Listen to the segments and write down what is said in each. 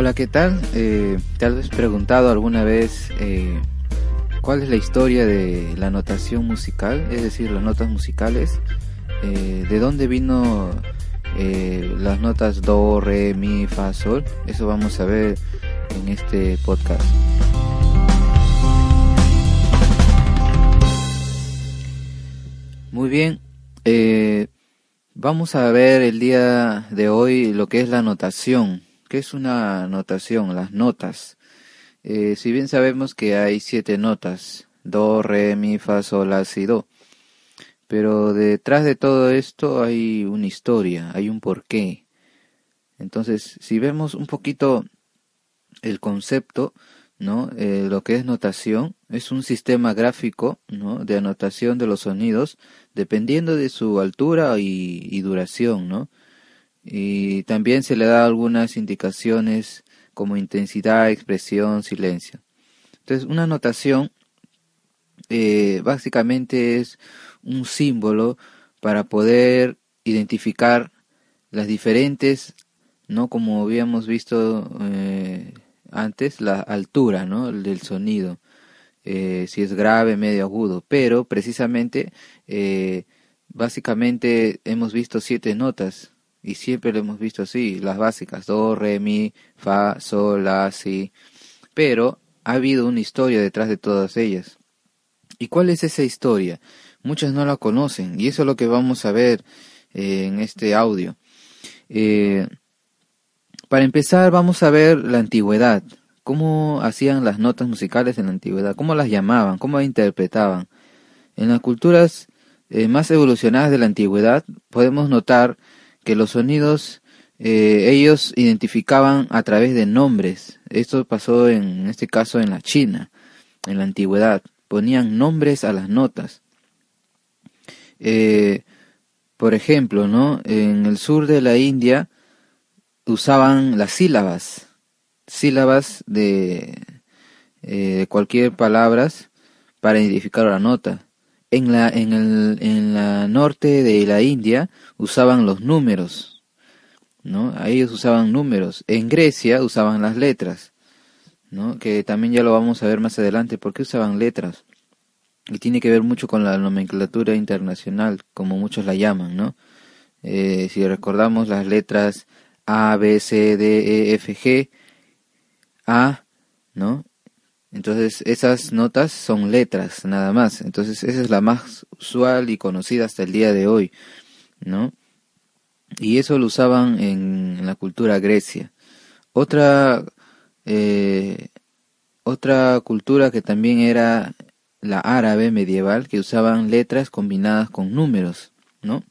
Hola, ¿qué tal? Eh, ¿Te has preguntado alguna vez eh, cuál es la historia de la notación musical, es decir, las notas musicales? Eh, ¿De dónde vino eh, las notas do, re, mi, fa, sol? Eso vamos a ver en este podcast. Muy bien, vamos a ver el día de hoy lo que es la notación. ¿Qué es una notación? Las notas. Eh, si bien sabemos que hay siete notas, do, re, mi, fa, sol, la, si, do. Pero detrás de todo esto hay una historia, hay un porqué. Entonces, si vemos un poquito el concepto, ¿no? Eh, lo que es notación es un sistema gráfico, ¿no? De anotación de los sonidos dependiendo de su altura y, y duración, ¿no? Y también se le da algunas indicaciones como intensidad, expresión, silencio. Entonces, una notación eh, básicamente es un símbolo para poder identificar las diferentes, ¿no? Como habíamos visto eh, antes, la altura, ¿no? Del sonido. Eh, si es grave, medio, agudo. Pero precisamente, básicamente hemos visto siete notas y siempre lo hemos visto así, las básicas, do, re, mi, fa, sol, la, si. Pero ha habido una historia detrás de todas ellas. ¿Y cuál es esa historia? Muchos no la conocen y eso es lo que vamos a ver eh, en este audio. Eh, para empezar vamos a ver la antigüedad, cómo hacían las notas musicales en la antigüedad, cómo las llamaban, cómo las interpretaban. En las culturas eh, más evolucionadas de la antigüedad podemos notar que los sonidos eh, ellos identificaban a través de nombres. Esto pasó en, este caso en la China, en la antigüedad. Ponían nombres a las notas. Eh, por ejemplo, ¿no? En el sur de la India usaban las sílabas, sílabas de, eh, cualquier palabras para identificar la nota. En la, en el en norte de la India usaban los números, ¿no? A ellos usaban números. En Grecia usaban las letras, ¿no? Que también ya lo vamos a ver más adelante. ¿Por qué usaban letras? Y tiene que ver mucho con la nomenclatura internacional, como muchos la llaman, ¿no? Eh, si recordamos las letras A, B, C, D, E, F, G, A, ¿no? Entonces esas notas son letras nada más. Entonces esa es la más usual y conocida hasta el día de hoy, ¿no? Y eso lo usaban en, la cultura grecia. Otra eh, otra cultura que también era la árabe medieval, que usaban letras combinadas con números, ¿no?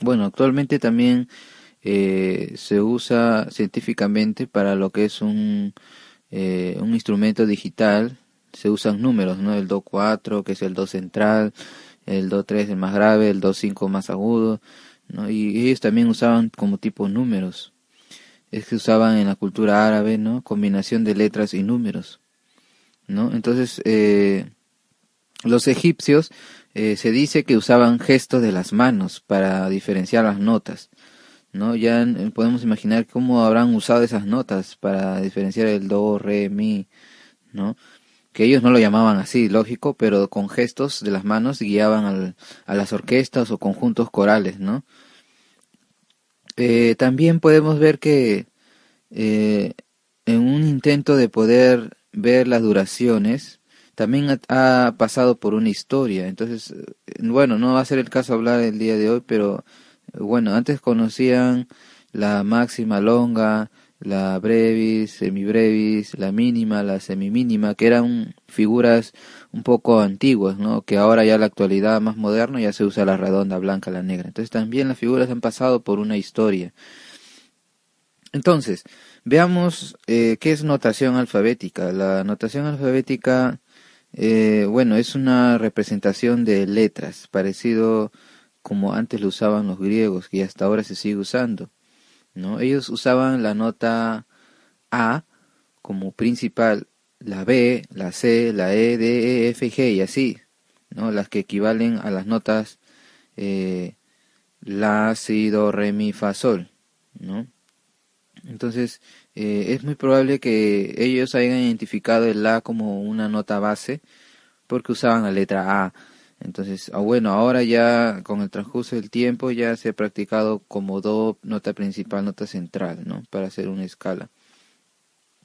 Bueno, actualmente también eh, se usa científicamente para lo que es un eh, un instrumento digital, se usan números, ¿no? El Do 4, que es el Do central, el Do 3 el más grave, el Do 5 más agudo, ¿no? Y ellos también usaban como tipo números. Es que usaban en la cultura árabe, ¿no? Combinación de letras y números, ¿no? Entonces, eh, los egipcios eh, se dice que usaban gestos de las manos para diferenciar las notas. ¿No? Ya podemos imaginar cómo habrán usado esas notas para diferenciar el do, re, mi, ¿no? Que ellos no lo llamaban así, lógico, pero con gestos de las manos guiaban al, a las orquestas o conjuntos corales, ¿no? Eh, también podemos ver que eh, en un intento de poder ver las duraciones, también ha, ha, pasado por una historia. Entonces, eh, bueno, no va a ser el caso hablar el día de hoy, pero bueno, antes conocían la máxima longa, la brevis, semibrevis, la mínima, la semimínima, que eran figuras un poco antiguas, ¿no? Que ahora ya en la actualidad más moderna ya se usa la redonda, blanca, la negra. Entonces también las figuras han pasado por una historia. Entonces, veamos eh, qué es notación alfabética. La notación alfabética, eh, bueno, es una representación de letras, parecido como antes lo usaban los griegos, que hasta ahora se sigue usando. ¿no? Ellos usaban la nota A como principal, la B, la C, la E, D, E, F, G y así, ¿no? las que equivalen a las notas eh, La, Si, Do, Re, Mi, Fa, Sol. ¿no? Entonces, eh, es muy probable que ellos hayan identificado el La como una nota base porque usaban la letra A. Entonces, ah, bueno, ahora ya con el transcurso del tiempo ya se ha practicado como Do, nota principal, nota central, ¿no? Para hacer una escala.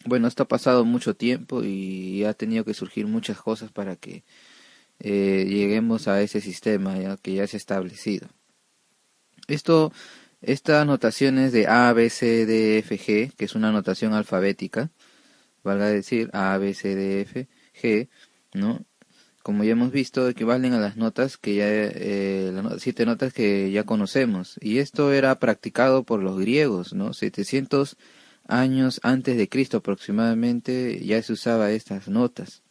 Bueno, esto ha pasado mucho tiempo y ha tenido que surgir muchas cosas para que eh, lleguemos a ese sistema ya, que ya se ha establecido. Esto, estas notaciones de A, B, C, D, F, G, que es una notación alfabética, valga decir A, B, C, D, F, G, ¿no? Como ya hemos visto, equivalen a las notas que ya, eh, siete notas que ya conocemos. Y esto era practicado por los griegos, ¿no? 700 años antes de Cristo aproximadamente ya se usaba estas notas,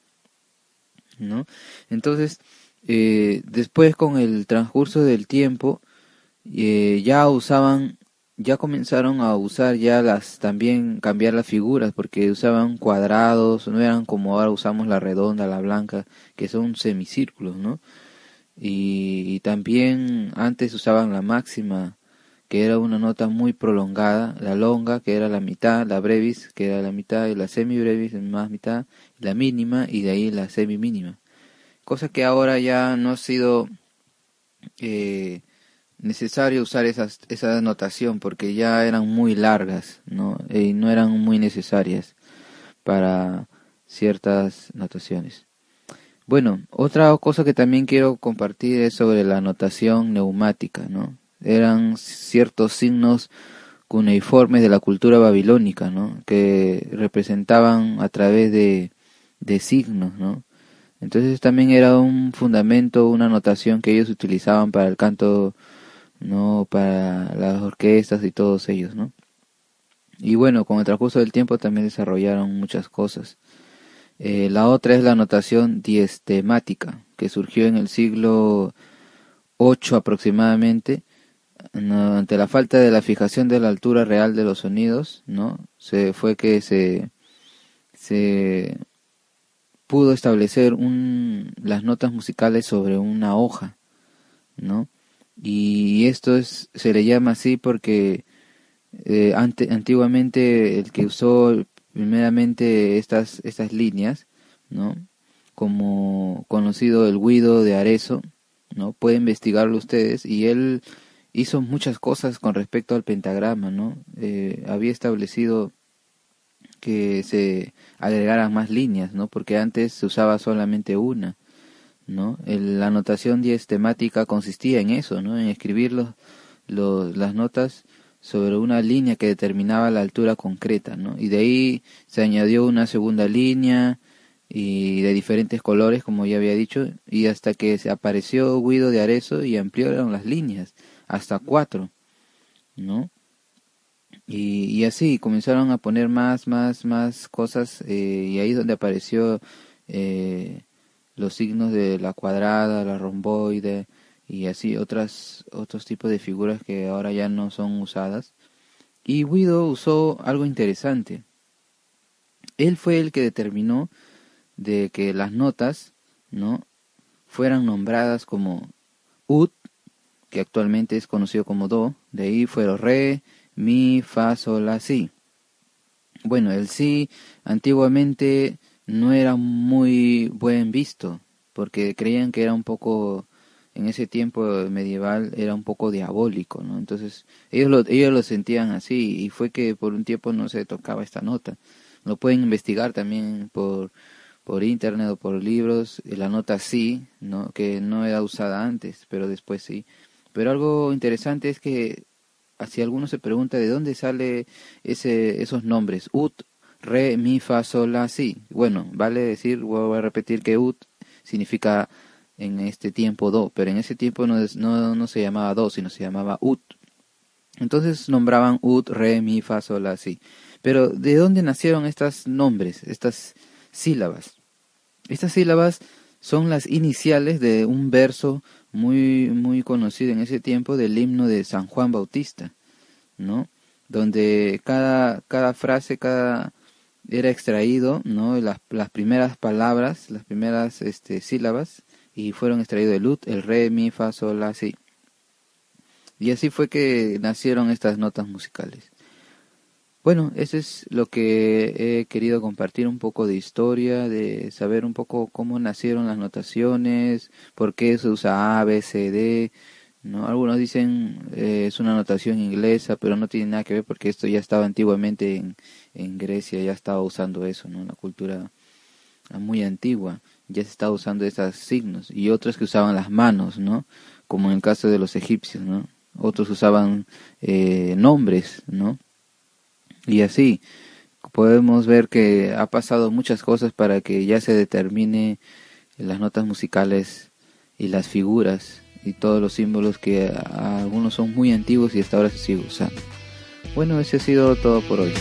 ¿no? Entonces, eh, después con el transcurso del tiempo, eh, ya usaban, ya comenzaron a usar ya las, también cambiar las figuras, porque usaban cuadrados, no eran como ahora usamos la redonda, la blanca, que son semicírculos, ¿no? Y, también antes usaban la máxima, que era una nota muy prolongada, la longa, que era la mitad, la brevis, que era la mitad, y la semibrevis, más mitad, la mínima, y de ahí la semimínima. Cosa que ahora ya no ha sido eh, necesario usar esas, esa notación, porque ya eran muy largas, ¿no? Y no eran muy necesarias para ciertas notaciones. Bueno, otra cosa que también quiero compartir es sobre la notación neumática, ¿no? eran ciertos signos cuneiformes de la cultura babilónica, ¿no? que representaban a través de, de signos, ¿no? Entonces también era un fundamento, una notación que ellos utilizaban para el canto, no para las orquestas y todos ellos, ¿no? Y bueno, con el transcurso del tiempo también desarrollaron muchas cosas. Eh, la otra es la notación diestemática, que surgió en el siglo VIII aproximadamente, ante la falta de la fijación de la altura real de los sonidos, ¿no? Se fue que se, se pudo establecer un, las notas musicales sobre una hoja, ¿no? Y esto es, se le llama así porque eh, antiguamente el que usó primeramente estas, estas líneas, ¿no? Como conocido el Guido de Arezo, ¿no? Puede investigarlo ustedes y él hizo muchas cosas con respecto al pentagrama, ¿no? Eh, había establecido que se agregaran más líneas, ¿no? Porque antes se usaba solamente una, ¿no? la notación diestemática consistía en eso, ¿no? En escribir los, las notas sobre una línea que determinaba la altura concreta, ¿no? Y de ahí se añadió una segunda línea y de diferentes colores, como ya había dicho, y hasta que se apareció Guido de Arezzo y ampliaron las líneas hasta cuatro, ¿no? Y, y así comenzaron a poner más, más, más cosas eh, y ahí es donde apareció eh, los signos de la cuadrada, la romboide y así otras, otros tipos de figuras que ahora ya no son usadas. Y Guido usó algo interesante. Él fue el que determinó de que las notas, ¿no? fueran nombradas como ut que actualmente es conocido como Do, de ahí fueron Re, Mi, Fa, Sol, La, Si. Bueno, el Si antiguamente no era muy buen visto, porque creían que era un poco, en ese tiempo medieval, era un poco diabólico, ¿no? Entonces, ellos lo, ellos lo sentían así, y fue que por un tiempo no se tocaba esta nota. Lo pueden investigar también por, por internet o por libros, la nota sí, ¿no? que no era usada antes, pero después sí. Pero algo interesante es que si alguno se pregunta de dónde sale ese, esos nombres, ut, re, mi, fa, sol, la, si. Bueno, vale decir, voy a repetir que ut significa en este tiempo do, pero en ese tiempo no, no, no se llamaba do, sino se llamaba ut. Entonces nombraban ut, re, mi, fa, sol, la, si. Pero ¿de dónde nacieron estos nombres, estas sílabas? Estas sílabas son las iniciales de un verso muy, muy conocido en ese tiempo del himno de San Juan Bautista, ¿no? Donde cada, cada frase, cada era extraído, ¿no? Las, las primeras palabras, las primeras este, sílabas, y fueron extraídos el ut, el re, mi, fa, sol, la, si. Y así fue que nacieron estas notas musicales. Bueno, eso es lo que he querido compartir un poco de historia, de saber un poco cómo nacieron las notaciones, por qué se usa A, B, C, D. ¿no? Algunos dicen eh, es una notación inglesa, pero no tiene nada que ver porque esto ya estaba antiguamente en, en Grecia, ya estaba usando eso, ¿no? Una cultura muy antigua, ya se estaba usando esos signos. Y otros que usaban las manos, ¿no? Como en el caso de los egipcios, ¿no? Otros usaban eh, nombres, ¿no? Y así podemos ver que ha pasado muchas cosas para que ya se determine las notas musicales y las figuras y todos los símbolos que algunos son muy antiguos y hasta ahora se sigue usando. Bueno, ese ha sido todo por hoy.